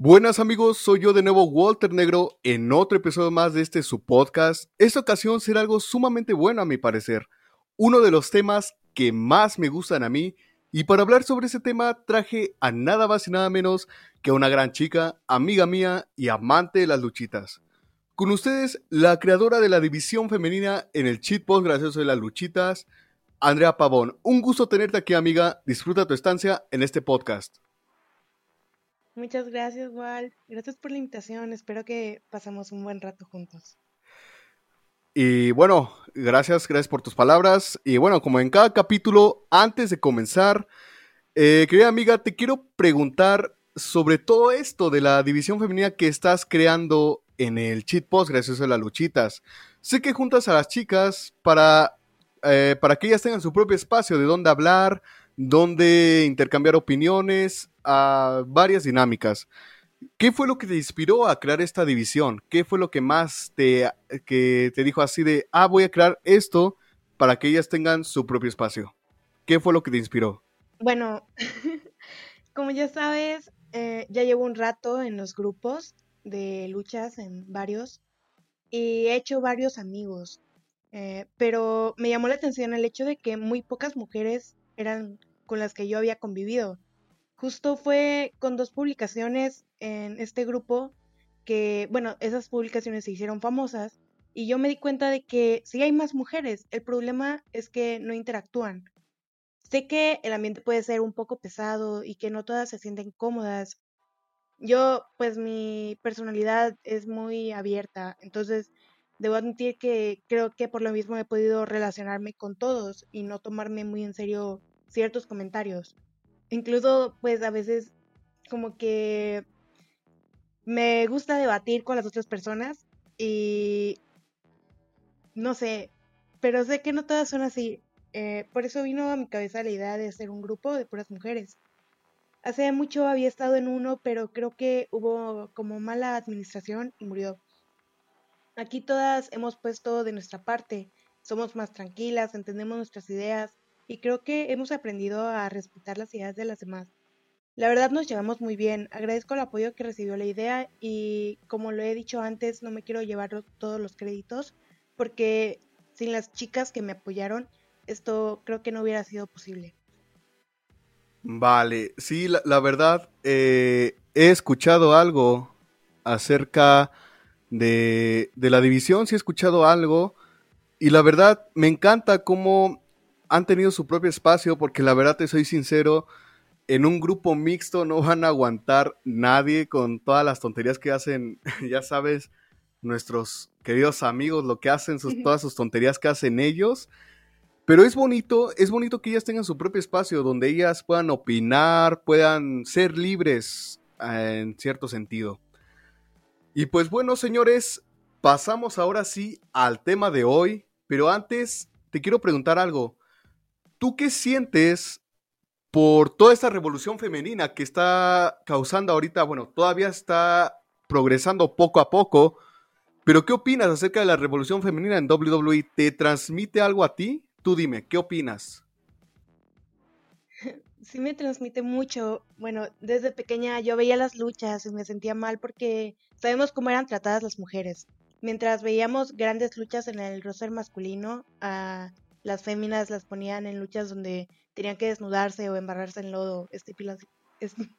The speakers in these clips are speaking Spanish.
Buenas amigos, soy yo de nuevo Walter Negro en otro episodio más de este su podcast. Esta ocasión será algo sumamente bueno a mi parecer, uno de los temas que más me gustan a mí y para hablar sobre ese tema traje a nada más y nada menos que a una gran chica, amiga mía y amante de las luchitas. Con ustedes, la creadora de la división femenina en el cheat post gracioso de las luchitas, Andrea Pavón. Un gusto tenerte aquí amiga, disfruta tu estancia en este podcast. Muchas gracias, Wal. Gracias por la invitación. Espero que pasemos un buen rato juntos. Y bueno, gracias, gracias por tus palabras. Y bueno, como en cada capítulo, antes de comenzar, eh, querida amiga, te quiero preguntar sobre todo esto de la división femenina que estás creando en el cheat post gracias a las luchitas. Sé que juntas a las chicas para, eh, para que ellas tengan su propio espacio de donde hablar, donde intercambiar opiniones, varias dinámicas. ¿Qué fue lo que te inspiró a crear esta división? ¿Qué fue lo que más te, que te dijo así de, ah, voy a crear esto para que ellas tengan su propio espacio? ¿Qué fue lo que te inspiró? Bueno, como ya sabes, eh, ya llevo un rato en los grupos de luchas, en varios, y he hecho varios amigos, eh, pero me llamó la atención el hecho de que muy pocas mujeres eran con las que yo había convivido. Justo fue con dos publicaciones en este grupo que, bueno, esas publicaciones se hicieron famosas y yo me di cuenta de que sí hay más mujeres, el problema es que no interactúan. Sé que el ambiente puede ser un poco pesado y que no todas se sienten cómodas. Yo, pues mi personalidad es muy abierta, entonces debo admitir que creo que por lo mismo he podido relacionarme con todos y no tomarme muy en serio ciertos comentarios incluso pues a veces como que me gusta debatir con las otras personas y no sé, pero sé que no todas son así. Eh, por eso vino a mi cabeza la idea de hacer un grupo de puras mujeres. Hace mucho había estado en uno, pero creo que hubo como mala administración y murió. Aquí todas hemos puesto de nuestra parte, somos más tranquilas, entendemos nuestras ideas y creo que hemos aprendido a respetar las ideas de las demás. La verdad nos llevamos muy bien, agradezco el apoyo que recibió la idea y como lo he dicho antes, no me quiero llevar todos los créditos porque sin las chicas que me apoyaron, esto creo que no hubiera sido posible. Vale, sí, la, verdad, eh, he escuchado algo acerca de, de la división, sí he escuchado algo y la verdad me encanta cómo han tenido su propio espacio porque la verdad te soy sincero, en un grupo mixto no van a aguantar nadie con todas las tonterías que hacen, ya sabes, nuestros queridos amigos, lo que hacen, sus, todas sus tonterías que hacen ellos. Pero es bonito, es bonito que ellas tengan su propio espacio donde ellas puedan opinar, puedan ser libres eh, en cierto sentido. Y pues bueno, señores, pasamos ahora sí al tema de hoy, pero antes te quiero preguntar algo. ¿Tú qué sientes por toda esta revolución femenina que está causando ahorita? Bueno, todavía está progresando poco a poco, pero ¿qué opinas acerca de la revolución femenina en WWE? ¿Te transmite algo a ti? Tú dime, ¿qué opinas? Sí me transmite mucho. Bueno, desde pequeña yo veía las luchas y me sentía mal porque sabemos cómo eran tratadas las mujeres. Mientras veíamos grandes luchas en el roster masculino, a las féminas las ponían en luchas donde tenían que desnudarse o embarrarse en lodo,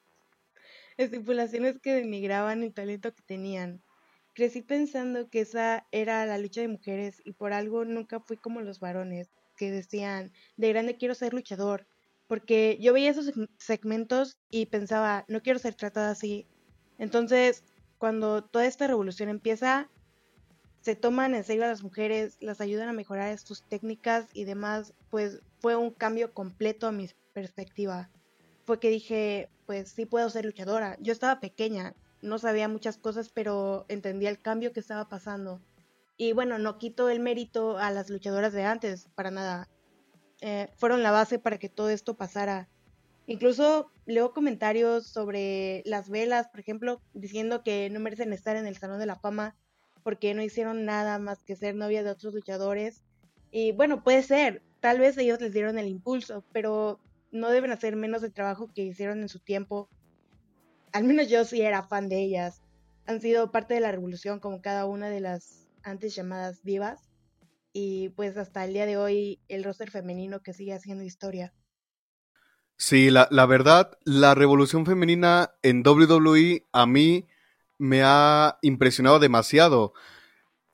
estipulaciones que denigraban el talento que tenían. Crecí pensando que esa era la lucha de mujeres y por algo nunca fui como los varones que decían, de grande quiero ser luchador, porque yo veía esos segmentos y pensaba, no quiero ser tratada así. Entonces, cuando toda esta revolución empieza, se toman en serio a las mujeres, las ayudan a mejorar sus técnicas y demás, pues fue un cambio completo a mi perspectiva. Fue que dije, pues sí puedo ser luchadora. Yo estaba pequeña, no sabía muchas cosas, pero entendía el cambio que estaba pasando. Y bueno, no quito el mérito a las luchadoras de antes, para nada. Eh, fueron la base para que todo esto pasara. Incluso leo comentarios sobre las velas, por ejemplo, diciendo que no merecen estar en el Salón de la Fama porque no hicieron nada más que ser novia de otros luchadores. Y bueno, puede ser, tal vez ellos les dieron el impulso, pero no deben hacer menos el trabajo que hicieron en su tiempo. al menos yo sí era fan de ellas. Han sido parte de la revolución como cada una de las antes llamadas divas. Y pues hasta el día de hoy el roster femenino que sigue haciendo historia. Sí, la, la verdad, la revolución femenina en WWE a mí me ha impresionado demasiado.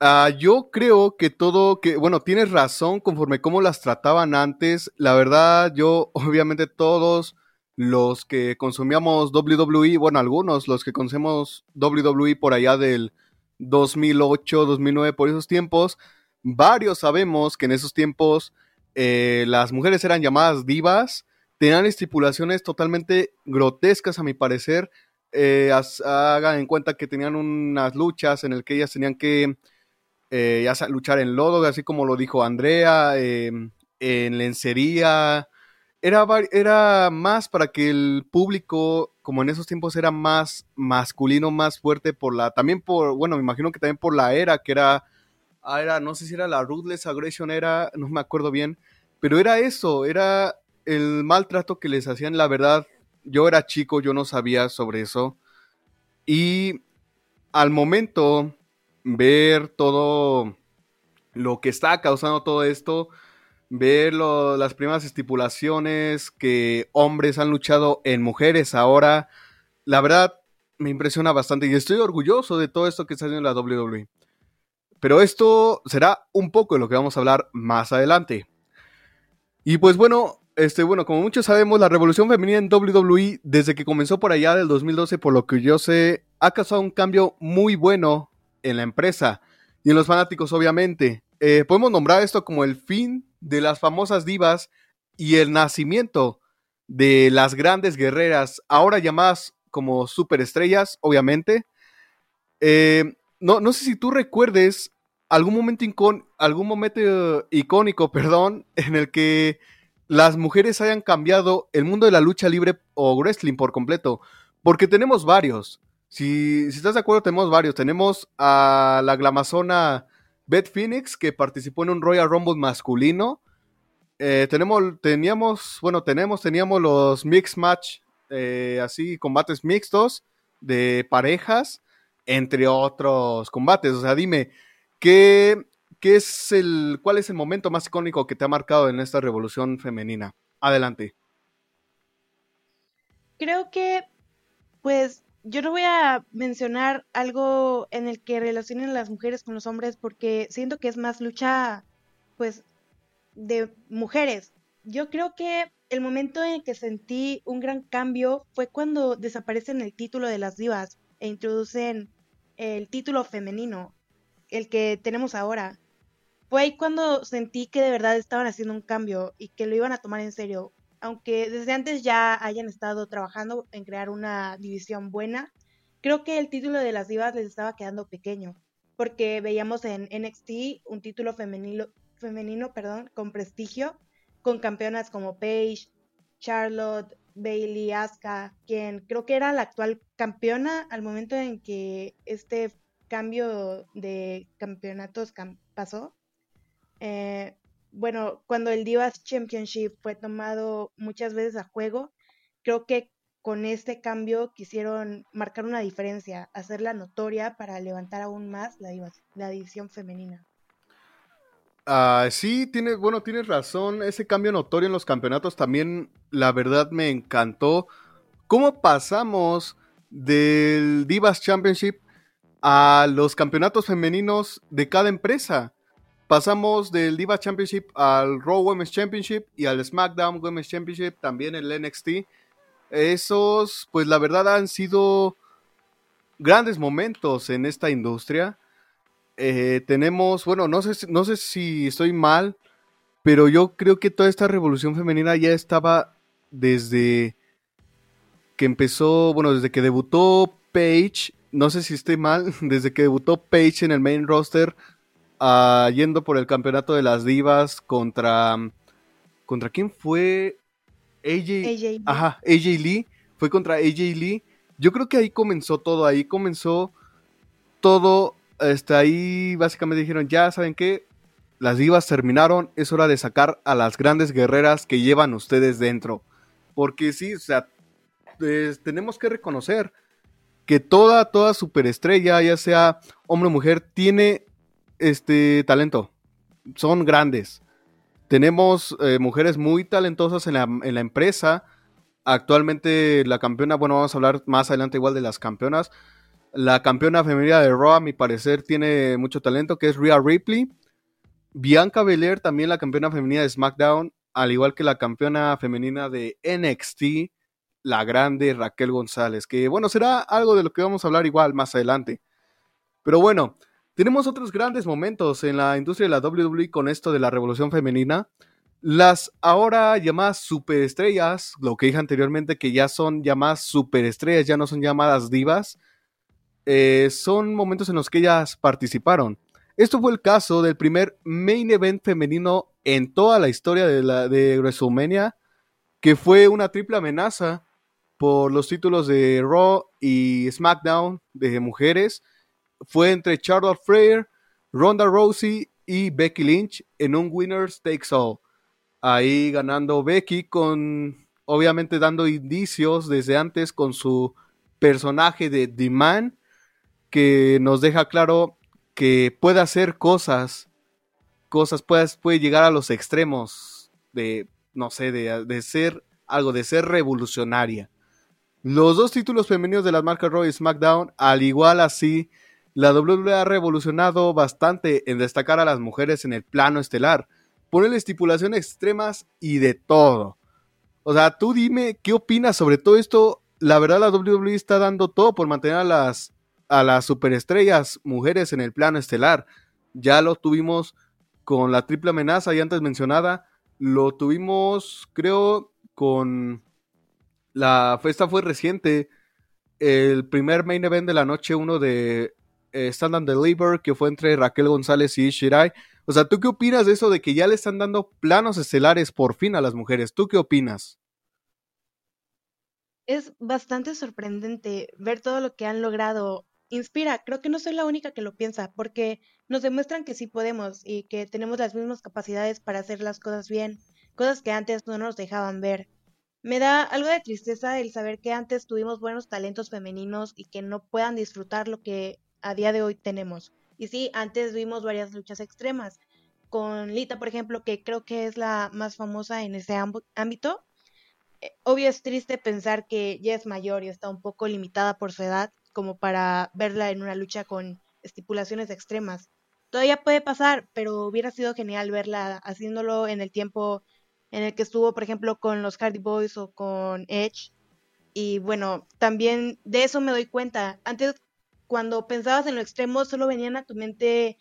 Ah, yo creo que todo, que bueno, tienes razón conforme cómo las trataban antes. La verdad, yo obviamente todos los que consumíamos WWE, bueno, algunos, los que conocemos WWE por allá del 2008, 2009, por esos tiempos, varios sabemos que en esos tiempos eh, las mujeres eran llamadas divas, tenían estipulaciones totalmente grotescas a mi parecer. Eh, hagan en cuenta que tenían unas luchas en las que ellas tenían que eh, luchar en lodo, así como lo dijo Andrea, em, en lencería. Era, era más para que el público, como en esos tiempos era más masculino, más fuerte por la, también por, bueno, me imagino que también por la era, que era, ah, era, no sé si era la Ruthless Aggression, era, no me acuerdo bien, pero era eso, era el maltrato que les hacían, la verdad, yo era chico, yo no sabía sobre eso. Y al momento ver todo lo que está causando todo esto, ver las primeras estipulaciones que hombres han luchado en mujeres ahora, la verdad me impresiona bastante y estoy orgulloso de todo esto que está haciendo la WWE. Pero esto será un poco de lo que vamos a hablar más adelante. Y pues bueno, este, bueno, como muchos sabemos, la revolución femenina en WWE, desde que comenzó por allá del 2012, por lo que yo sé, ha causado un cambio muy bueno en la empresa y en los fanáticos, obviamente. Eh, podemos nombrar esto como el fin de las famosas divas y el nacimiento de las grandes guerreras, ahora llamadas como superestrellas, obviamente. Eh, no, no, sé si tú recuerdes algún momento, algún momento icónico, perdón, en el que las mujeres hayan cambiado el mundo de la lucha libre o wrestling por completo, porque tenemos varios. Si, estás de acuerdo, tenemos varios. Tenemos a la glamazona Beth Phoenix, que participó en un Royal Rumble masculino. Eh, tenemos, teníamos, bueno, tenemos, teníamos los Mix Match, eh, así, combates mixtos de parejas, entre otros combates. O sea, dime, ¿qué, qué es el, ¿cuál es el momento más icónico que te ha marcado en esta revolución femenina? Adelante. Creo que, pues, yo no voy a mencionar algo en el que relacionen las mujeres con los hombres porque siento que es más lucha, pues, de mujeres. Yo creo que el momento en que sentí un gran cambio fue cuando desaparecen el título de las divas e introducen el título femenino, el que tenemos ahora. Fue ahí cuando sentí que de verdad estaban haciendo un cambio y que lo iban a tomar en serio aunque desde antes ya hayan estado trabajando en crear una división buena, creo que el título de las divas les estaba quedando pequeño, porque veíamos en NXT un título femenino, femenino perdón, con prestigio, con campeonas como Paige, Charlotte, Bailey, Asuka, quien creo que era la actual campeona al momento en que este cambio de campeonatos pasó. Eh, bueno, cuando el Divas Championship fue tomado muchas veces a juego, creo que con este cambio quisieron marcar una diferencia, hacerla notoria para levantar aún más la, división femenina. Ah, sí, tienes, bueno, tienes razón. Ese cambio notorio en los campeonatos también, la verdad, me encantó. ¿Cómo pasamos del Divas Championship a los campeonatos femeninos de cada empresa? Pasamos del Diva Championship al Raw Women's Championship y al SmackDown Women's Championship, también el NXT. Esos, pues la verdad han sido grandes momentos en esta industria. Eh, tenemos, bueno, no sé, no sé si estoy mal, pero yo creo que toda esta revolución femenina ya estaba desde que empezó, bueno, desde que debutó Paige, no sé si estoy mal, desde que debutó Paige en el main roster yendo por el campeonato de las divas contra. ¿Contra quién fue? AJ, Ajá, AJ Lee. Fue contra AJ Lee. Yo creo que ahí comenzó todo. Ahí comenzó todo. Este, ahí básicamente dijeron: Ya saben qué. Las divas terminaron. Es hora de sacar a las grandes guerreras que llevan ustedes dentro. Porque sí, o sea, tenemos que reconocer. que toda, toda superestrella, ya sea hombre o mujer, tiene este talento. Son grandes. Tenemos eh, mujeres muy talentosas en la, en la, empresa. Actualmente la campeona, bueno, vamos a hablar más adelante igual de las campeonas. La campeona femenina de Raw, a mi parecer, tiene mucho talento, que es Rhea Ripley. Bianca Belair, también la campeona femenina de SmackDown, al igual que la campeona femenina de NXT, la grande Raquel González, que bueno, será algo de lo que vamos a hablar igual más adelante. Pero bueno, tenemos otros grandes momentos en la industria de la WWE con esto de la revolución femenina. Las ahora llamadas superestrellas, lo que dije anteriormente, que ya son llamadas superestrellas, ya no son llamadas divas, eh, son momentos en los que ellas participaron. Esto fue el caso del primer main event femenino en toda la historia de, de WrestleMania, que fue una triple amenaza por los títulos de Raw y SmackDown de mujeres fue entre Charlotte Flair, Ronda Rousey y Becky Lynch en un Winners Takes All. Ahí ganando Becky con, obviamente dando indicios desde antes con su personaje de The Man, que nos deja claro que puede hacer cosas, cosas, puede, puede llegar a los extremos de, no sé, de, de ser algo, de ser revolucionaria. Los dos títulos femeninos de las marcas Raw y SmackDown, al igual así, la WWE ha revolucionado bastante en destacar a las mujeres en el plano estelar, ponerle estipulaciones extremas y de todo. O sea, tú dime qué opinas sobre todo esto. La verdad, la WWE está dando todo por mantener a las, a las superestrellas mujeres en el plano estelar. Ya lo tuvimos con la triple amenaza ya antes mencionada. Lo tuvimos, creo, con la fiesta fue reciente. El primer main event de la noche, uno de eh, Stand and Deliver, que fue entre Raquel González y Shirai. O sea, ¿tú qué opinas de eso de que ya le están dando planos estelares por fin a las mujeres? ¿Tú qué opinas? Es bastante sorprendente ver todo lo que han logrado. Inspira, creo que no soy la única que lo piensa, porque nos demuestran que sí podemos y que tenemos las mismas capacidades para hacer las cosas bien, cosas que antes no nos dejaban ver. Me da algo de tristeza el saber que antes tuvimos buenos talentos femeninos y que no puedan disfrutar lo que a día de hoy tenemos. Y sí, antes vimos varias luchas extremas. Con Lita, por ejemplo, que creo que es la más famosa en ese ámbito. Eh, obvio es triste pensar que ya es mayor y está un poco limitada por su edad como para verla en una lucha con estipulaciones extremas. Todavía puede pasar, pero hubiera sido genial verla haciéndolo en el tiempo en el que estuvo, por ejemplo, con los Hardy Boys o con Edge. Y bueno, también de eso me doy cuenta. Antes, cuando pensabas en lo extremo, solo venían a tu mente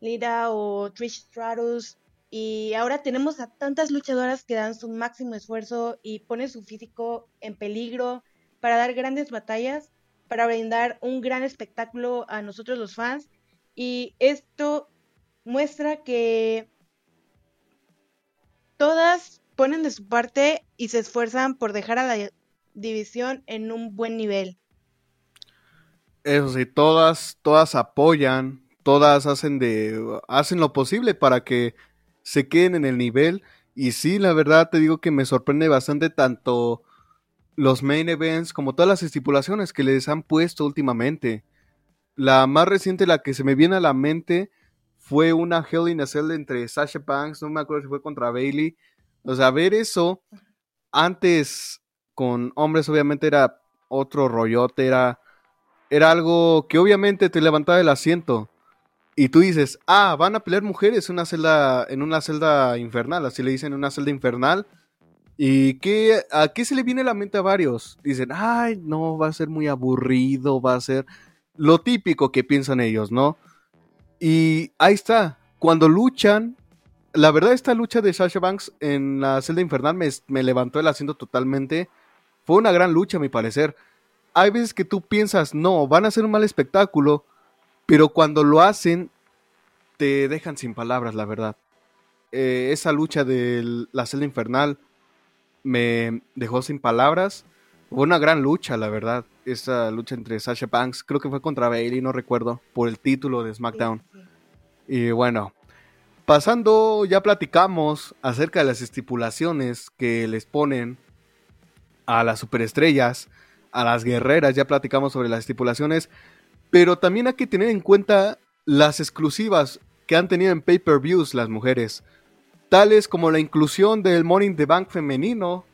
Lida o Trish Stratus. Y ahora tenemos a tantas luchadoras que dan su máximo esfuerzo y ponen su físico en peligro para dar grandes batallas, para brindar un gran espectáculo a nosotros los fans. Y esto muestra que todas ponen de su parte y se esfuerzan por dejar a la división en un buen nivel. Eso sí, todas, todas apoyan, todas hacen de, hacen lo posible para que se queden en el nivel. Y sí, la verdad te digo que me sorprende bastante tanto los main events como todas las estipulaciones que les han puesto últimamente. La más reciente, la que se me viene a la mente, fue una Hell in a Cell entre Sasha Banks, no me acuerdo si fue contra Bailey. O sea, ver eso antes con hombres obviamente era otro rollote, era, era algo que obviamente te levantaba el asiento. Y tú dices, ah, van a pelear mujeres en una celda, en una celda infernal, así le dicen, en una celda infernal. ¿Y qué, a qué se le viene la mente a varios? Dicen, ay, no, va a ser muy aburrido, va a ser lo típico que piensan ellos, ¿no? Y ahí está. Cuando luchan, la verdad, esta lucha de Sasha Banks en la celda infernal me, levantó el asiento totalmente. Fue una gran lucha, a mi parecer. Hay veces que tú piensas, no, van a hacer un mal espectáculo, pero cuando lo hacen, te dejan sin palabras, la verdad. Eh, esa lucha de la celda infernal me dejó sin palabras. Fue una gran lucha, la verdad. Esa lucha entre Sasha Banks, creo que fue contra Bailey, no recuerdo, por el título de SmackDown. Y bueno, pasando, ya platicamos acerca de las estipulaciones que les ponen a las superestrellas. A las guerreras, ya platicamos sobre las estipulaciones, pero también hay que tener en cuenta las exclusivas que han tenido en pay-per-views las mujeres, tales como la inclusión del Morning the Bank femenino,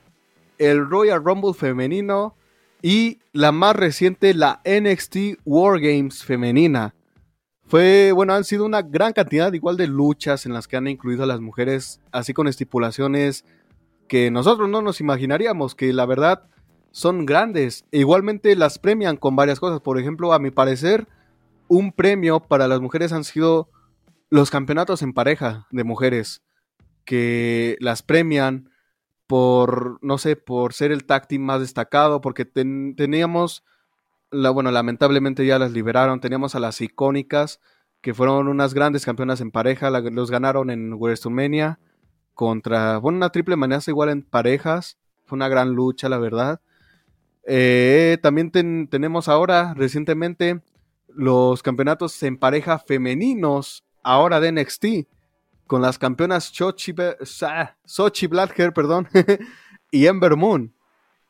el Royal Rumble femenino y la más reciente, la NXT War Games femenina. Fue, bueno, han sido una gran cantidad igual de luchas en las que han incluido a las mujeres, así con estipulaciones que nosotros no nos imaginaríamos, que la verdad son grandes. E igualmente las premian con varias cosas. Por ejemplo, a mi parecer, un premio para las mujeres han sido los campeonatos en pareja de mujeres, que las premian por, no sé, por ser el tag más destacado, porque teníamos, bueno, lamentablemente ya las liberaron, teníamos a las icónicas, que fueron unas grandes campeonas en pareja, los ganaron en WrestleMania contra, bueno, una triple amenaza igual en parejas, fue una gran lucha, la verdad. Eh, también tenemos ahora, recientemente, los campeonatos en pareja femeninos, ahora de NXT, con las campeonas Sochi, Sochi Blackhair, perdón, y Ember Moon.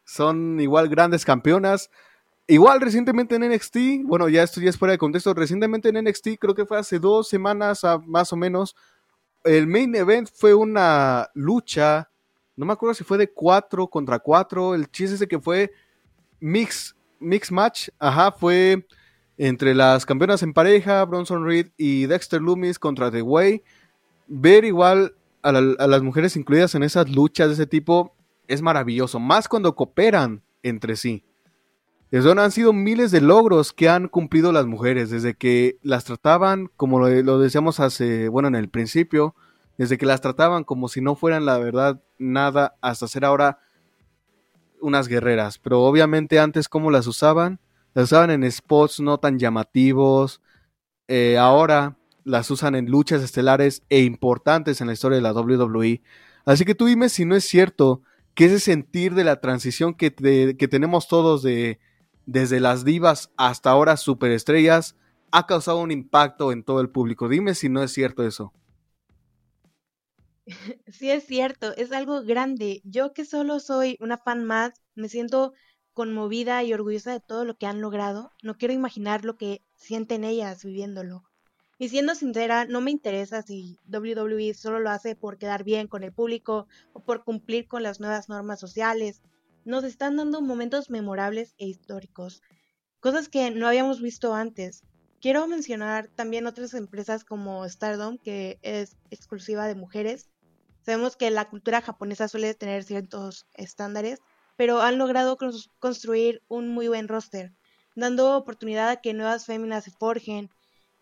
Son igual grandes campeonas. Igual recientemente en NXT, bueno, ya esto ya es fuera de contexto, recientemente en NXT, creo que fue hace dos semanas más o menos, el main event fue una lucha, no me acuerdo si fue de 4 contra 4, el chiste ese que fue mix, mix match, ajá, fue entre las campeonas en pareja, Bronson Reed y Dexter Loomis contra The Way. Ver igual a, las mujeres incluidas en esas luchas de ese tipo es maravilloso, más cuando cooperan entre sí. Eso han sido miles de logros que han cumplido las mujeres, desde que las trataban, como lo, lo, decíamos hace, bueno, en el principio, desde que las trataban como si no fueran la verdad nada, hasta ser ahora unas guerreras, pero obviamente antes cómo las usaban, las usaban en spots no tan llamativos, eh, ahora las usan en luchas estelares e importantes en la historia de la WWE. Así que tú dime si no es cierto que ese sentir de la transición que, que tenemos todos de desde las divas hasta ahora superestrellas ha causado un impacto en todo el público. Dime si no es cierto eso. Sí es cierto, es algo grande. Yo que solo soy una fan más, me siento conmovida y orgullosa de todo lo que han logrado. No quiero imaginar lo que sienten ellas viviéndolo. Y siendo sincera, no me interesa si WWE solo lo hace por quedar bien con el público o por cumplir con las nuevas normas sociales. Nos están dando momentos memorables e históricos, cosas que no habíamos visto antes. Quiero mencionar también otras empresas como Stardom, que es exclusiva de mujeres, Sabemos que la cultura japonesa suele tener ciertos estándares, pero han logrado construir un muy buen roster, dando oportunidad a que nuevas féminas se forjen.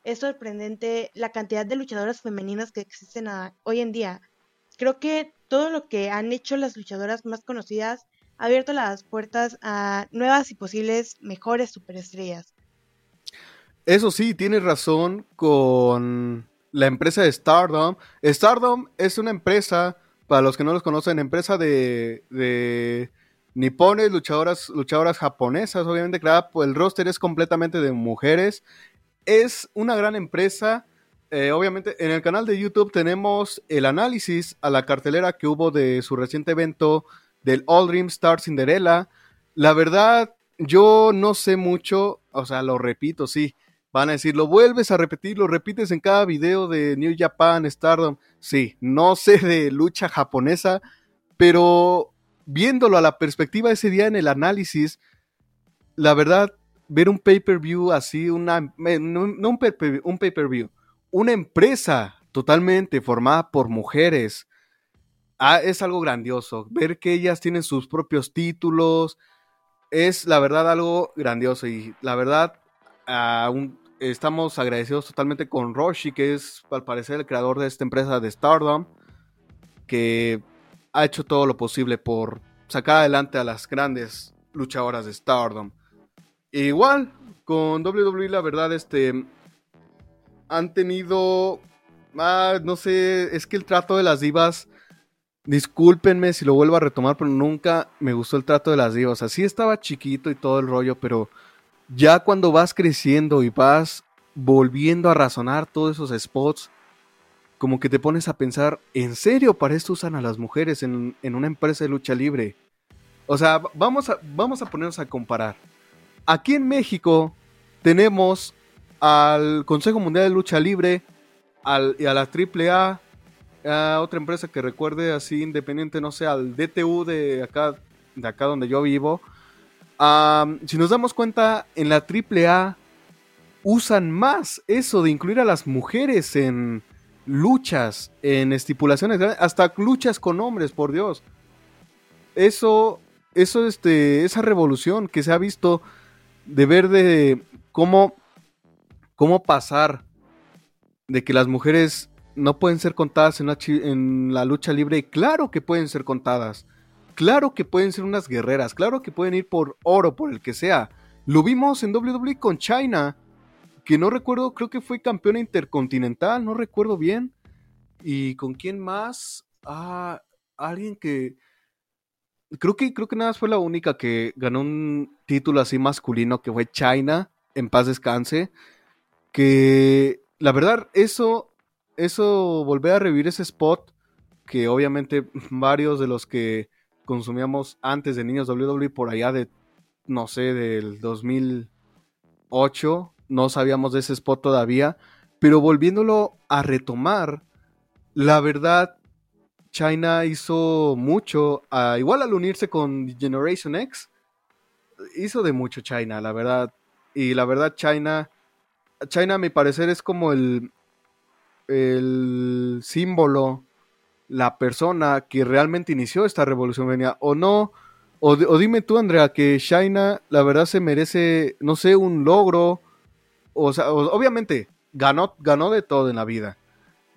Es sorprendente la cantidad de luchadoras femeninas que existen hoy en día. Creo que todo lo que han hecho las luchadoras más conocidas ha abierto las puertas a nuevas y posibles mejores superestrellas. Eso sí, tienes razón con la empresa de Stardom. Stardom es una empresa, para los que no los conocen, empresa de, de nipones, luchadoras, luchadoras japonesas, obviamente, claro, el roster es completamente de mujeres. Es una gran empresa. Eh, obviamente, en el canal de YouTube tenemos el análisis a la cartelera que hubo de su reciente evento del All Dream Star Cinderella. La verdad, yo no sé mucho, o sea, lo repito, sí Van a decir, lo vuelves a repetir, lo repites en cada video de New Japan, Stardom. Sí, no sé de lucha japonesa, pero viéndolo a la perspectiva ese día en el análisis, la verdad, ver un pay-per-view así, una, no, un pay-per-view, una empresa totalmente formada por mujeres, ah, es algo grandioso. Ver que ellas tienen sus propios títulos, es la verdad algo grandioso y la verdad estamos agradecidos totalmente con Roshi, que es al parecer el creador de esta empresa de Stardom, que ha hecho todo lo posible por sacar adelante a las grandes luchadoras de Stardom. igual, con WWE, la verdad, este, han tenido, ah, no sé, es que el trato de las divas, discúlpenme si lo vuelvo a retomar, pero nunca me gustó el trato de las divas. Así estaba chiquito y todo el rollo, pero ya cuando vas creciendo y vas volviendo a razonar todos esos spots, como que te pones a pensar, ¿en serio para esto usan a las mujeres en, una empresa de lucha libre? O sea, vamos a, vamos a ponernos a comparar. Aquí en México tenemos al Consejo Mundial de Lucha Libre al, y a la AAA, a otra empresa que recuerde así independiente, no sé, al DTU de acá, de acá donde yo vivo. Si nos damos cuenta, en la AAA usan más eso de incluir a las mujeres en luchas, en estipulaciones, hasta luchas con hombres, por Dios. Eso, eso, este, esa revolución que se ha visto de ver de cómo, cómo pasar de que las mujeres no pueden ser contadas en la, en la lucha libre, claro que pueden ser contadas. Claro que pueden ser unas guerreras, claro que pueden ir por oro, por el que sea. Lo vimos en WWE con China que no recuerdo, creo que fue campeona intercontinental, no recuerdo bien. ¿Y con quién más? Ah, alguien que... Creo que, creo que nada más fue la única que ganó un título así masculino, que fue China, en paz descanse. Que la verdad, eso, eso, volver a revivir ese spot, que obviamente varios de los que consumíamos antes de niños WWE por allá de, no sé, del 2008, no sabíamos de ese spot todavía, pero volviéndolo a retomar, la verdad, China hizo mucho, igual al unirse con Generation X, hizo de mucho China, la verdad. Y la verdad, China, China a mi parecer es como el, el símbolo, la persona que realmente inició esta revolución venía, o no, o, o, dime tú, Andrea, que China, la verdad se merece, no sé, un logro, o sea, obviamente ganó, ganó de todo en la vida,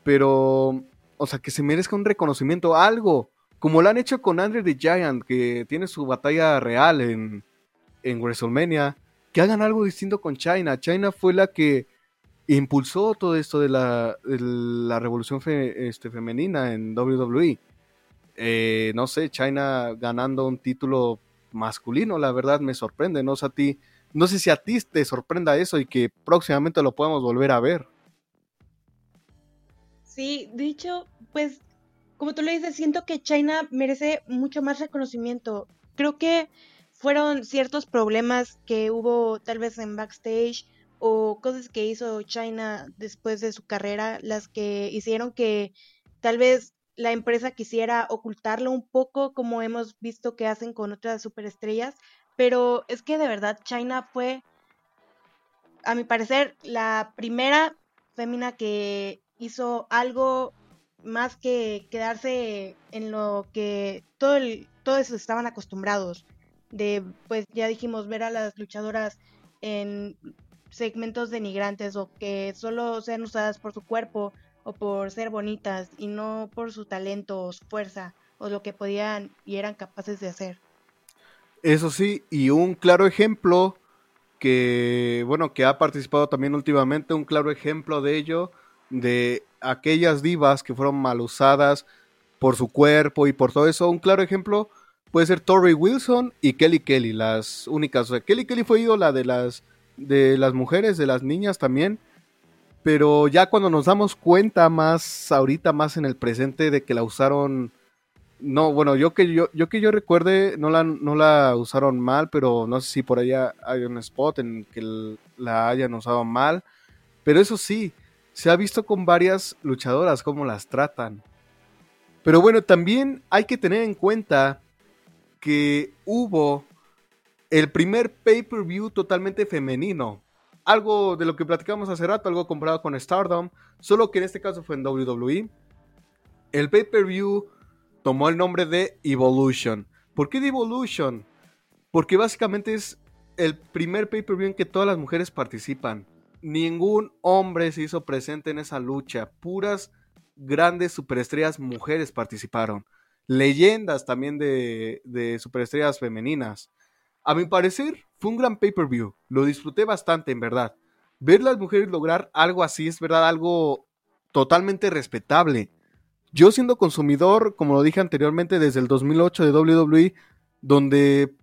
pero, o sea, que se merezca un reconocimiento, algo, como lo han hecho con Andre the Giant, que tiene su batalla real en, en WrestleMania, que hagan algo distinto con China. China fue la que impulsó todo esto de la, la revolución este, femenina en WWE. Eh, no sé, China ganando un título masculino, la verdad me sorprende, ¿no? Sea, a ti, no sé si a ti te sorprenda eso y que próximamente lo podamos volver a ver. Sí, dicho, pues, como tú le dices, siento que China merece mucho más reconocimiento. Creo que fueron ciertos problemas que hubo tal vez en backstage o cosas que hizo China después de su carrera, las que hicieron que tal vez la empresa quisiera ocultarlo un poco, como hemos visto que hacen con otras superestrellas, pero es que de verdad China fue, a mi parecer, la primera fémina que hizo algo más que quedarse en lo que todo el, todos estaban acostumbrados de, pues ya dijimos, ver a las luchadoras en segmentos denigrantes o que solo sean usadas por su cuerpo o por ser bonitas y no por su talento o su fuerza o lo que podían y eran capaces de hacer. Eso sí, y un claro ejemplo que, bueno, que ha participado también últimamente, un claro ejemplo de ello, de aquellas divas que fueron mal usadas por su cuerpo y por todo eso, un claro ejemplo puede ser Tori Wilson y Kelly Kelly, las únicas. O sea, Kelly Kelly fue ídola de las, de las mujeres, de las niñas también, pero ya cuando nos damos cuenta más ahorita, más en el presente, de que la usaron no, bueno, yo que yo, yo que yo recuerde, no la, no la usaron mal, pero no sé si por allá hay un spot en que la hayan usado mal. Pero eso sí, se ha visto con varias luchadoras cómo las tratan. Pero bueno, también hay que tener en cuenta que hubo el primer pay-per-view totalmente femenino. Algo de lo que platicamos hace rato, algo comparado con Stardom, solo que en este caso fue en WWE. El pay-per-view tomó el nombre de Evolution. ¿Por qué de Evolution? Porque básicamente es el primer pay-per-view en que todas las mujeres participan. Ningún hombre se hizo presente en esa lucha. Puras grandes superestrellas mujeres participaron. Leyendas también de, de superestrellas femeninas. A mi parecer, fue un gran pay-per-view. Lo disfruté bastante, en verdad. Ver las mujeres lograr algo así es, verdad, algo totalmente respetable. Yo siendo consumidor, como lo dije anteriormente, desde el 2008 de WWE, donde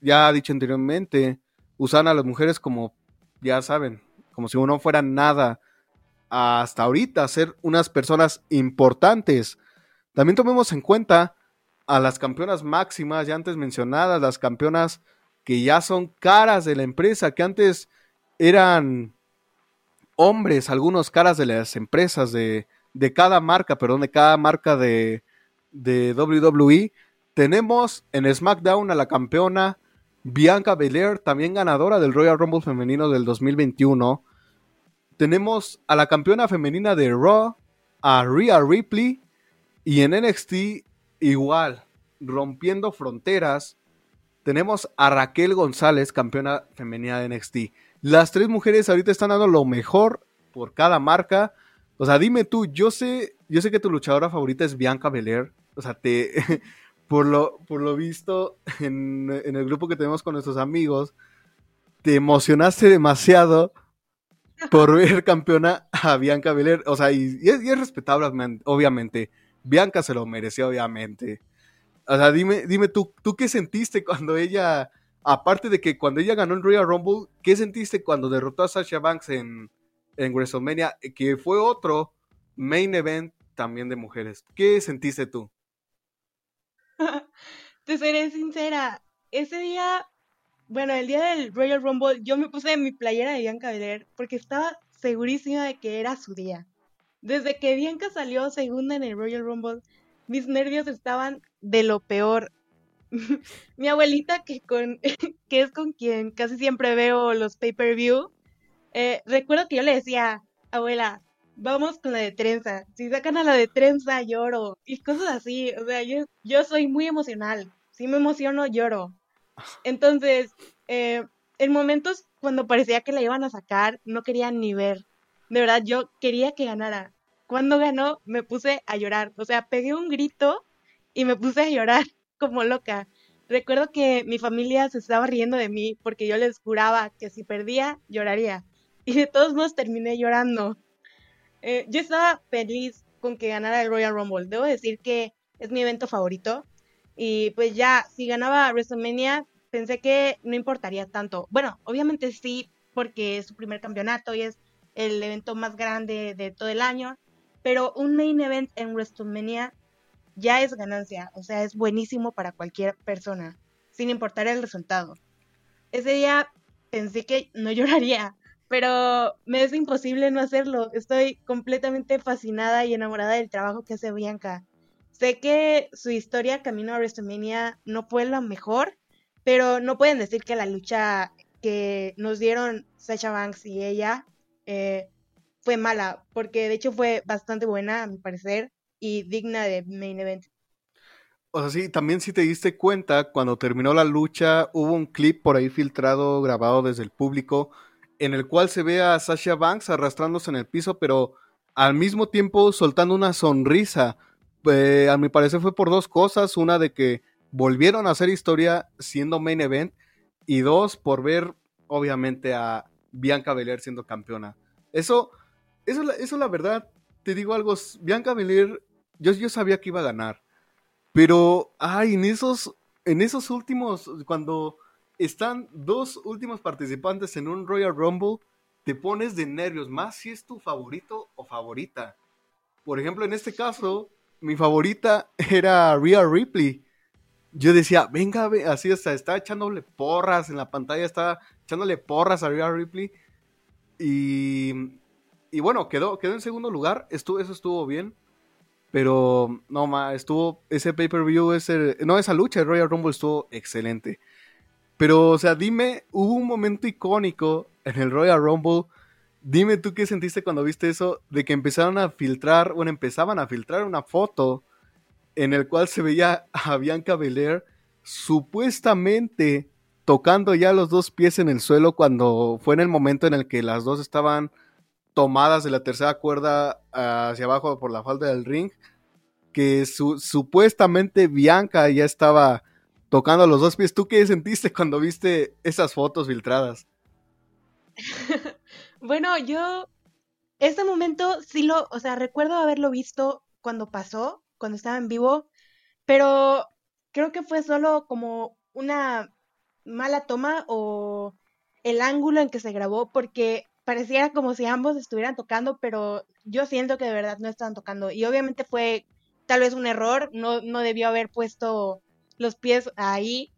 ya dicho anteriormente, usan a las mujeres como, ya saben, como si no fueran nada, hasta ahorita ser unas personas importantes. También tomemos en cuenta a las campeonas máximas, ya antes mencionadas, las campeonas que ya son caras de la empresa, que antes eran hombres, algunos caras de las empresas, de, de cada marca, perdón, de cada marca de, de WWE. Tenemos en SmackDown a la campeona Bianca Belair, también ganadora del Royal Rumble femenino del 2021. Tenemos a la campeona femenina de Raw, a Rhea Ripley, y en NXT igual, rompiendo fronteras, tenemos a Raquel González, campeona femenina de NXT. Las tres mujeres ahorita están dando lo mejor por cada marca. O sea, dime tú, yo sé, yo sé que tu luchadora favorita es Bianca Belair. O sea, te, por lo, por lo visto en, el grupo que tenemos con nuestros amigos, te emocionaste demasiado por ver campeona a Bianca Belair. O sea, y, y es respetable, obviamente. Bianca se lo mereció, obviamente. O sea, dime, dime tú, ¿tú qué sentiste cuando ella, aparte de que cuando ella ganó el Royal Rumble, ¿qué sentiste cuando derrotó a Sasha Banks en, en WrestleMania, que fue otro main event también de mujeres? ¿Qué sentiste tú? Te seré sincera, ese día, bueno, el día del Royal Rumble, yo me puse mi playera de Bianca Belair porque estaba segurísima de que era su día. Desde que Bianca salió segunda en el Royal Rumble, mis nervios estaban de lo peor. Mi abuelita, que, con, es con quien casi siempre veo los pay-per-view, eh, recuerdo que yo le decía, abuela, vamos con la de trenza. Si sacan a la de trenza, lloro. Y cosas así. O sea, yo, yo soy muy emocional. Si me emociono, lloro. Entonces, eh, en momentos cuando parecía que la iban a sacar, no quería ni ver. De verdad, yo quería que ganara cuando ganó me puse a llorar. O sea, pegué un grito y me puse a llorar como loca. Recuerdo que mi familia se estaba riendo de mí porque yo les juraba que si perdía, lloraría. Y de todos modos terminé llorando. Eh, yo estaba feliz con que ganara el Royal Rumble. Debo decir que es mi evento favorito. Y pues ya, si ganaba WrestleMania, pensé que no importaría tanto. Bueno, obviamente sí, porque es su primer campeonato y es el evento más grande de todo el año pero un main event en WrestleMania ya es ganancia, o sea, es buenísimo para cualquier persona, sin importar el resultado. Ese día pensé que no lloraría, pero me es imposible no hacerlo. Estoy completamente fascinada y enamorada del trabajo que hace Bianca. Sé que su historia camino a WrestleMania no fue la mejor, pero no pueden decir que la lucha que nos dieron Sasha Banks y ella eh, fue mala, porque de hecho fue bastante buena, a mi parecer, y digna de main event. O sea, sí, también si te diste cuenta, cuando terminó la lucha, hubo un clip por ahí filtrado, grabado desde el público, en el cual se ve a Sasha Banks arrastrándose en el piso, pero al mismo tiempo soltando una sonrisa. Eh, a mi parecer fue por dos cosas. Una de que volvieron a hacer historia siendo main event. Y dos, por ver, obviamente, a Bianca Belair siendo campeona. Eso eso, eso la verdad, te digo algo, Bianca Belair, yo, yo sabía que iba a ganar. Pero, ay, en esos, en esos últimos, cuando están dos últimos participantes en un Royal Rumble, te pones de nervios, más si es tu favorito o favorita. Por ejemplo, en este caso, mi favorita era Rhea Ripley. Yo decía, venga, así, sea, estaba echándole porras en la pantalla, estaba echándole porras a Rhea Ripley. Y y bueno, quedó, quedó en segundo lugar, estuvo, eso estuvo bien. Pero no, ma, estuvo ese pay-per-view, ese, no, esa lucha de Royal Rumble estuvo excelente. Pero, o sea, dime, hubo un momento icónico en el Royal Rumble. Dime tú qué sentiste cuando viste eso, de que empezaron a filtrar, bueno, empezaban a filtrar una foto en el cual se veía a Bianca Belair supuestamente tocando ya los dos pies en el suelo cuando fue en el momento en el que las dos estaban tomadas de la tercera cuerda hacia abajo por la falda del ring, que supuestamente Bianca ya estaba tocando los dos pies. ¿Tú qué sentiste cuando viste esas fotos filtradas? bueno, yo ese momento sí lo, o sea, recuerdo haberlo visto cuando pasó, cuando estaba en vivo, pero creo que fue solo como una mala toma o el ángulo en que se grabó, porque pareciera como si ambos estuvieran tocando, pero yo siento que de verdad no estaban tocando. Y obviamente fue tal vez un error, no, no debió haber puesto los pies ahí,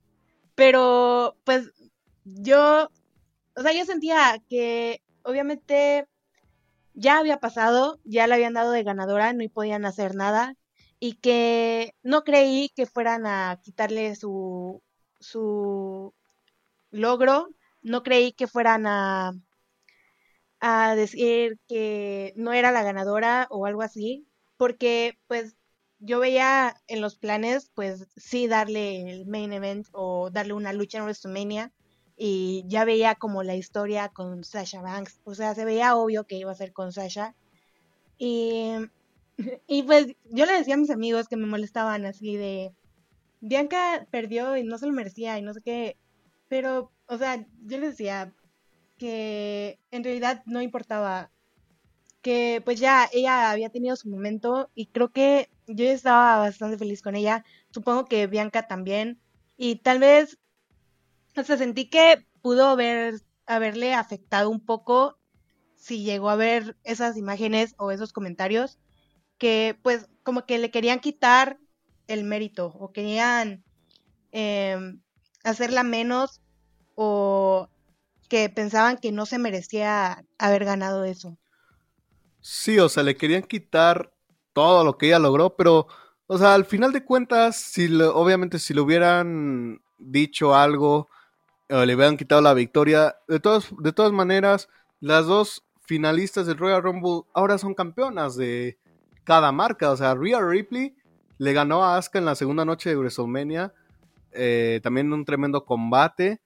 pero pues yo, o sea, yo sentía que obviamente ya había pasado, ya le habían dado de ganadora, no podían hacer nada y que no creí que fueran a quitarle su, su logro, no creí que fueran a, a decir que no era la ganadora o algo así, porque pues yo veía en los planes, pues sí darle el main event o darle una lucha en WrestleMania y ya veía como la historia con Sasha Banks, o sea, se veía obvio que iba a ser con Sasha y, y pues yo le decía a mis amigos que me molestaban así de Bianca perdió y no se lo merecía y no sé qué, pero, o sea, yo les decía que en realidad no importaba que pues ya ella había tenido su momento y creo que yo estaba bastante feliz con ella, supongo que Bianca también, y tal vez, o sea, sentí que pudo haber, haberle afectado un poco si llegó a ver esas imágenes o esos comentarios, que pues como que le querían quitar el mérito o querían em, hacerla menos o que pensaban que no se merecía haber ganado eso. Sí, o sea, le querían quitar todo lo que ella logró, pero, o sea, al final de cuentas, si obviamente si le hubieran dicho algo o le hubieran quitado la victoria, de, todas de todas maneras, las dos finalistas del Royal Rumble ahora son campeonas de cada marca. O sea, Rhea Ripley le ganó a Asuka en la segunda noche de WrestleMania. Eh, también un tremendo combate.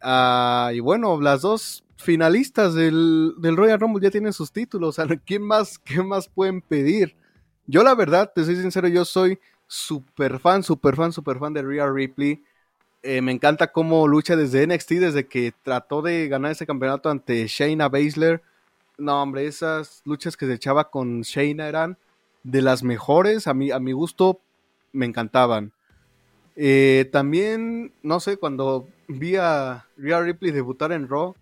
Ah, y bueno, las dos finalistas del, Royal Rumble ya tienen sus títulos. O sea, ¿quién más, ¿qué más pueden pedir? Yo la verdad, te soy sincero, yo soy súper fan, súper fan, súper fan de Rhea Ripley. Eh, me encanta cómo lucha desde NXT, desde que trató de ganar ese campeonato ante Shayna Baszler. No, hombre, esas luchas que se echaba con Shayna eran de las mejores. A mi, a mi gusto, me encantaban. Eh, también, no sé, cuando vi a Rhea Ripley debutar en Raw,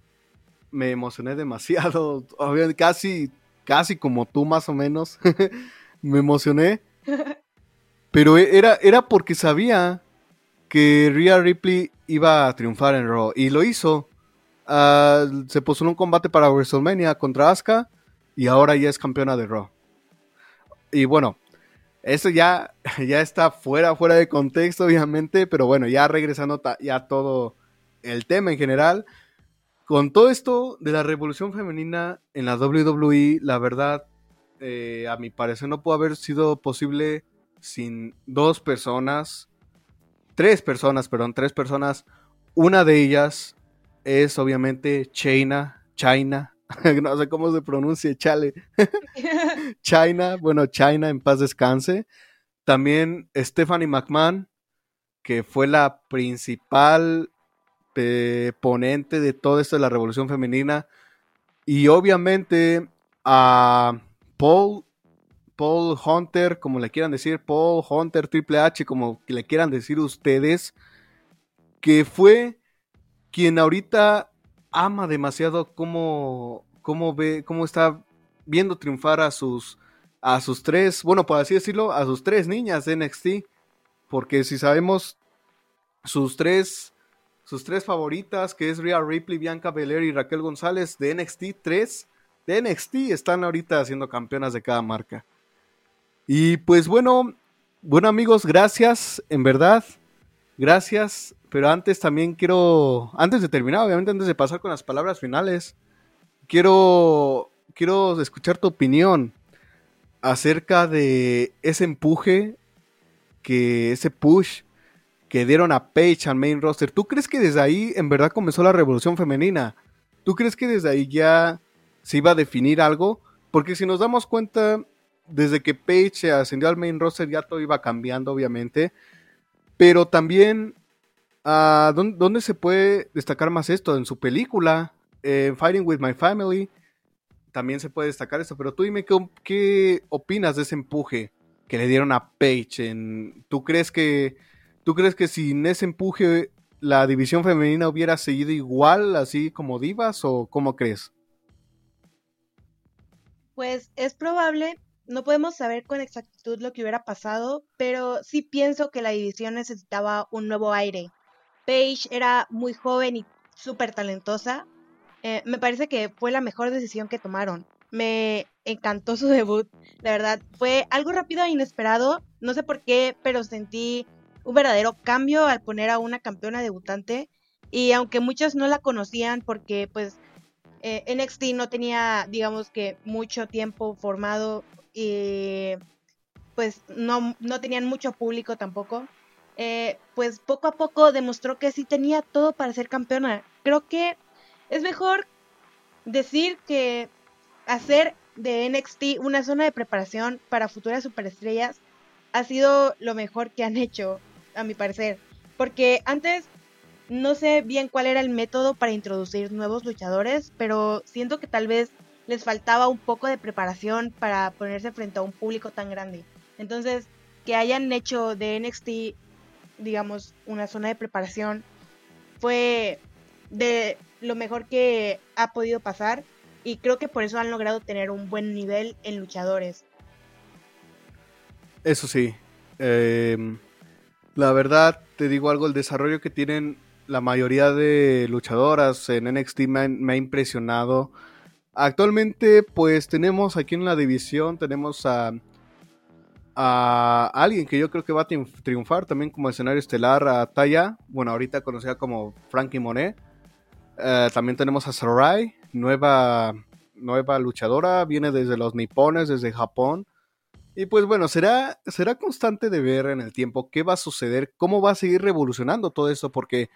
me emocioné demasiado. Casi, casi como tú más o menos. me emocioné. Pero era, era porque sabía que Rhea Ripley iba a triunfar en Raw. Y lo hizo. Ah, se puso en un combate para WrestleMania contra Asuka. Y ahora ya es campeona de Raw. Y bueno, eso ya, ya está fuera, fuera de contexto, obviamente. Pero bueno, ya regresando ya todo el tema en general. Con todo esto de la revolución femenina en la WWE, la verdad, eh, a mi parecer no pudo haber sido posible sin dos personas, tres personas, perdón, tres personas. Una de ellas es obviamente China, China, no sé cómo se pronuncia, chale. China, bueno, China en paz descanse. También Stephanie McMahon, que fue la principal ponente de todo esto de la revolución femenina. Y obviamente a Paul, Paul Hunter, como le quieran decir, Paul Hunter Triple H, como le quieran decir ustedes, que fue quien ahorita ama demasiado cómo, cómo ve, cómo está viendo triunfar a sus, a sus tres, bueno, por así decirlo, a sus tres niñas de NXT. Porque si sabemos, sus tres sus tres favoritas, que es Rhea Ripley, Bianca Belair y Raquel González de NXT 3, de NXT están ahorita siendo campeonas de cada marca. Y pues bueno, bueno amigos, gracias, en verdad, gracias. Pero antes también quiero, antes de terminar, obviamente antes de pasar con las palabras finales, quiero, quiero escuchar tu opinión acerca de ese empuje, que ese push que dieron a Paige al main roster. ¿Tú crees que desde ahí en verdad comenzó la revolución femenina? ¿Tú crees que desde ahí ya se iba a definir algo? Porque si nos damos cuenta, desde que Paige ascendió al main roster ya todo iba cambiando, obviamente. Pero también, uh, ¿dónde, se puede destacar más esto? En su película, Fighting with My Family, también se puede destacar esto. Pero tú dime, ¿qué, opinas de ese empuje que le dieron a Paige? ¿Tú crees que ¿Tú crees que sin ese empuje la división femenina hubiera seguido igual, así como divas, o cómo crees? Pues es probable, no podemos saber con exactitud lo que hubiera pasado, pero sí pienso que la división necesitaba un nuevo aire. Paige era muy joven y súper talentosa. Eh, me parece que fue la mejor decisión que tomaron. Me encantó su debut, la verdad. Fue algo rápido e inesperado. No sé por qué, pero sentí un verdadero cambio al poner a una campeona debutante. Y aunque muchos no la conocían porque pues eh, NXT no tenía, digamos que, mucho tiempo formado y pues no, no tenían mucho público tampoco, eh, pues poco a poco demostró que sí tenía todo para ser campeona. Creo que es mejor decir que hacer de NXT una zona de preparación para futuras superestrellas ha sido lo mejor que han hecho, a mi parecer. Porque antes no sé bien cuál era el método para introducir nuevos luchadores, pero siento que tal vez les faltaba un poco de preparación para ponerse frente a un público tan grande. Entonces, que hayan hecho de NXT, digamos, una zona de preparación, fue de lo mejor que ha podido pasar y creo que por eso han logrado tener un buen nivel en luchadores. Eso sí, em, la verdad, te digo algo, el desarrollo que tienen la mayoría de luchadoras en NXT me, ha impresionado. Actualmente, pues tenemos aquí en la división, tenemos a, a alguien que yo creo que va a triunfar también como escenario estelar, a Taya, bueno, ahorita conocida como Frankie Monet. Eh, también tenemos a Sarai, nueva, nueva luchadora, viene desde los nipones, desde Japón. Y pues bueno, será, será constante de ver en el tiempo qué va a suceder, cómo va a seguir revolucionando todo esto, porque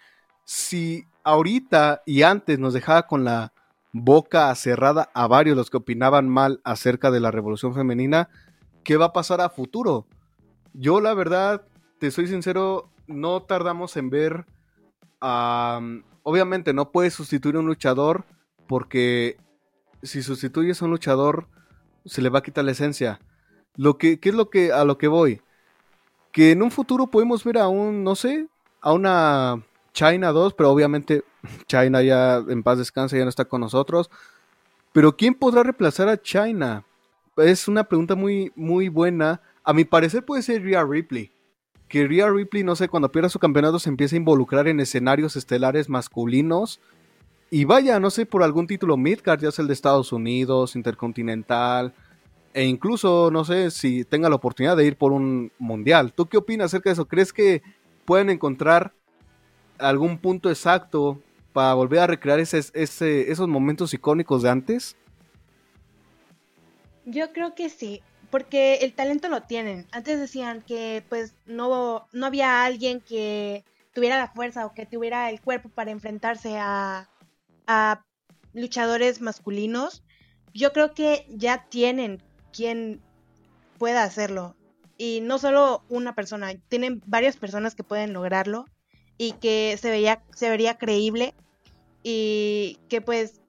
si ahorita y antes nos dejaba con la boca cerrada a varios los que opinaban mal acerca de la revolución femenina, ¿qué va a pasar a futuro? Yo la verdad, te soy sincero, no tardamos en ver, obviamente no puedes sustituir a un luchador porque si sustituyes a un luchador se le va a quitar la esencia. Lo que, ¿Qué es lo que, a lo que voy? Que en un futuro podemos ver a un, no sé, a una China 2, pero obviamente China ya en paz descansa, ya no está con nosotros. Pero ¿quién podrá reemplazar a China? Es una pregunta muy, muy buena. A mi parecer puede ser Rhea Ripley. Que Rhea Ripley, no sé, cuando pierda su campeonato se empieza a involucrar en escenarios estelares masculinos. Y vaya, no sé, por algún título Midcard, ya sea el de Estados Unidos, Intercontinental, e incluso, no sé, si tenga la oportunidad de ir por un mundial. ¿Tú qué opinas acerca de eso? ¿Crees que pueden encontrar algún punto exacto para volver a recrear ese, esos momentos icónicos de antes? Yo creo que sí, porque el talento lo tienen. Antes decían que pues no, no había alguien que tuviera la fuerza o que tuviera el cuerpo para enfrentarse a, a luchadores masculinos. Yo creo que ya tienen quien pueda hacerlo. Y no solo una persona, tienen varias personas que pueden lograrlo y que se veía, se vería creíble y que pues,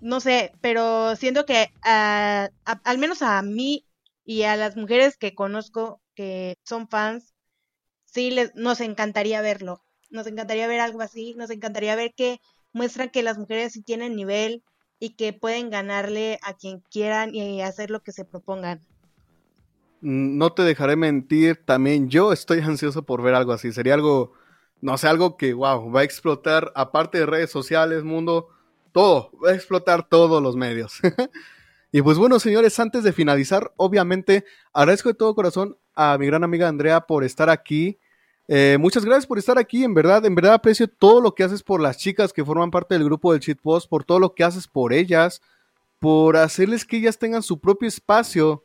no sé, pero siento que al menos a mí y a las mujeres que conozco que son fans, sí les, nos encantaría verlo, nos encantaría ver algo así, nos encantaría ver que muestran que las mujeres sí tienen nivel y que pueden ganarle a quien quieran y hacer lo que se propongan. No te dejaré mentir, también yo estoy ansioso por ver algo así, sería algo no sé, algo que, wow, va a explotar, aparte de redes sociales, mundo, todo, va a explotar todos los medios. y pues bueno, señores, antes de finalizar, obviamente, agradezco de todo corazón a mi gran amiga Andrea por estar aquí. Eh, muchas gracias por estar aquí, en verdad, en verdad aprecio todo lo que haces por las chicas que forman parte del grupo del Cheat Post, por todo lo que haces por ellas, por hacerles que ellas tengan su propio espacio,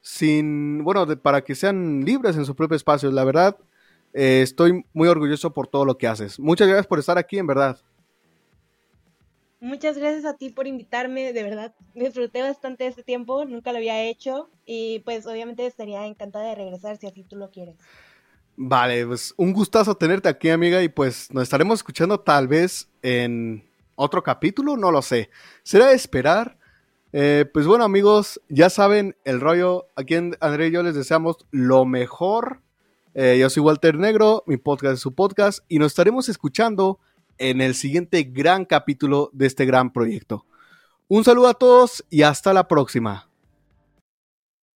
sin, bueno, para que sean libres en su propio espacio. La verdad, eh, estoy muy orgulloso por todo lo que haces. Muchas gracias por estar aquí, en verdad. Muchas gracias a ti por invitarme, de verdad. Disfruté bastante este tiempo, nunca lo había hecho y pues obviamente estaría encantada de regresar si así tú lo quieres. Vale, pues un gustazo tenerte aquí, amiga, y pues nos estaremos escuchando tal vez en otro capítulo, no lo sé. Será esperar. Eh, pues bueno, amigos, ya saben el rollo. Aquí en André y yo les deseamos lo mejor eh, yo soy Walter Negro, mi podcast es su podcast y nos estaremos escuchando en el siguiente gran capítulo de este gran proyecto. Un saludo a todos y hasta la próxima.